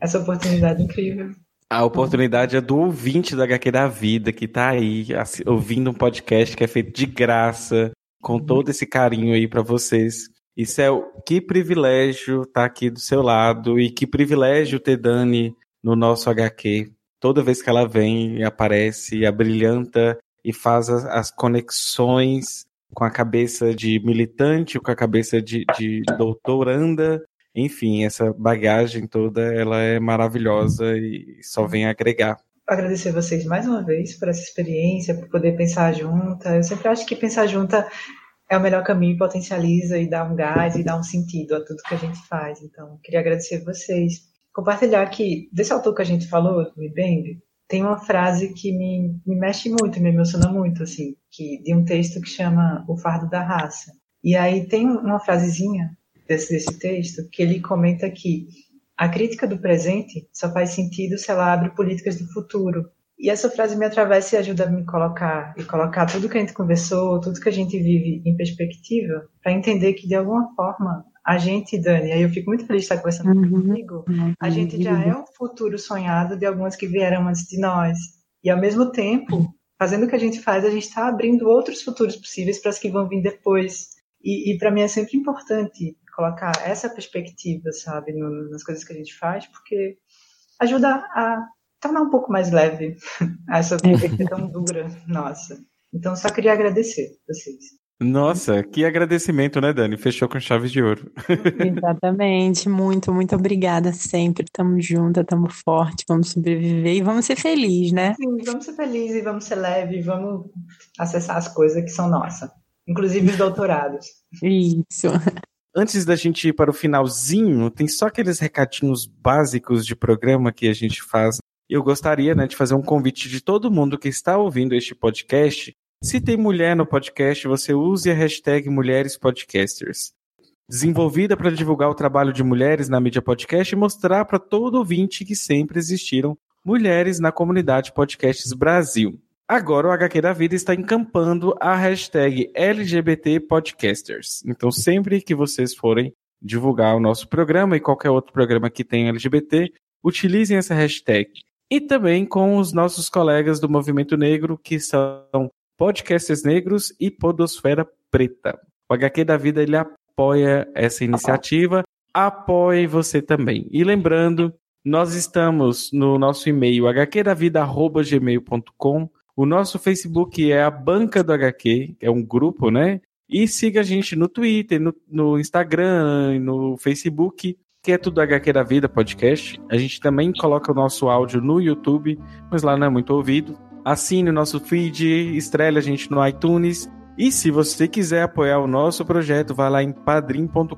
essa oportunidade incrível. A oportunidade é do ouvinte da HQ da Vida, que está aí ouvindo um podcast que é feito de graça, com todo esse carinho aí para vocês. E Céu, que privilégio estar tá aqui do seu lado e que privilégio ter Dani no nosso HQ. Toda vez que ela vem e aparece, abrilhanta e faz as, as conexões com a cabeça de militante, com a cabeça de, de doutoranda, enfim, essa bagagem toda, ela é maravilhosa e só vem agregar. Agradecer vocês mais uma vez por essa experiência, por poder pensar junta. Eu sempre acho que pensar junta é o melhor caminho, potencializa e dá um gás e dá um sentido a tudo que a gente faz. Então, queria agradecer vocês. Compartilhar que, desse autor que a gente falou, do Mbembe, tem uma frase que me, me mexe muito, me emociona muito, assim, que, de um texto que chama O Fardo da Raça. E aí tem uma frasezinha desse, desse texto que ele comenta que a crítica do presente só faz sentido se ela abre políticas do futuro. E essa frase me atravessa e ajuda a me colocar e colocar tudo que a gente conversou, tudo que a gente vive em perspectiva, para entender que de alguma forma a gente, Dani, aí eu fico muito feliz de estar conversando uhum. comigo, a gente já é um futuro sonhado de algumas que vieram antes de nós. E ao mesmo tempo, fazendo o que a gente faz, a gente está abrindo outros futuros possíveis para as que vão vir depois. E, e para mim é sempre importante colocar essa perspectiva, sabe, no, nas coisas que a gente faz, porque ajuda a tornar um pouco mais leve essa perspectiva tão dura nossa. Então, só queria agradecer vocês. Nossa, que agradecimento, né, Dani? Fechou com chave de ouro. Exatamente, muito, muito obrigada sempre. Tamo juntas, tamo forte, vamos sobreviver e vamos ser felizes, né? Sim, vamos ser felizes e vamos ser leves, vamos acessar as coisas que são nossas, inclusive os doutorados. Isso. Antes da gente ir para o finalzinho, tem só aqueles recadinhos básicos de programa que a gente faz. Eu gostaria né, de fazer um convite de todo mundo que está ouvindo este podcast. Se tem mulher no podcast, você use a hashtag Mulheres Podcasters. Desenvolvida para divulgar o trabalho de mulheres na mídia podcast e mostrar para todo ouvinte que sempre existiram mulheres na comunidade Podcasts Brasil. Agora o HQ da Vida está encampando a hashtag LGBT Podcasters. Então, sempre que vocês forem divulgar o nosso programa e qualquer outro programa que tenha LGBT, utilizem essa hashtag. E também com os nossos colegas do Movimento Negro, que são Podcasters Negros e Podosfera Preta. O HQ da Vida ele apoia essa iniciativa, apoie você também. E lembrando, nós estamos no nosso e-mail hqdavida.gmail.com o nosso Facebook é a Banca do HQ, é um grupo, né? E siga a gente no Twitter, no, no Instagram, no Facebook, que é tudo HQ da Vida Podcast. A gente também coloca o nosso áudio no YouTube, mas lá não é muito ouvido. Assine o nosso feed, estrele a gente no iTunes. E se você quiser apoiar o nosso projeto, vá lá em padrim.com.br.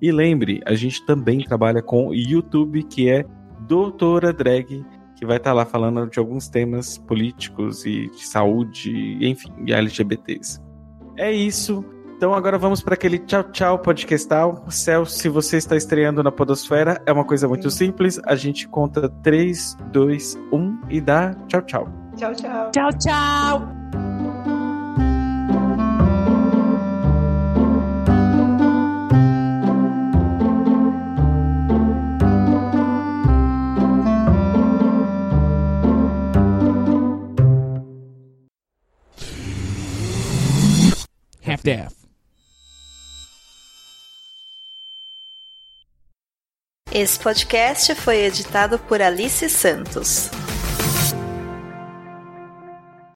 E lembre, a gente também trabalha com o YouTube, que é Doutora Drag que vai estar tá lá falando de alguns temas políticos e de saúde, enfim, e LGBTs. É isso. Então agora vamos para aquele tchau tchau podcastal. Céu, se você está estreando na Podosfera, é uma coisa muito simples. A gente conta 3, 2, 1 e dá tchau tchau. Tchau, tchau. Tchau, tchau. Half-Death. Esse podcast foi editado por Alice Santos.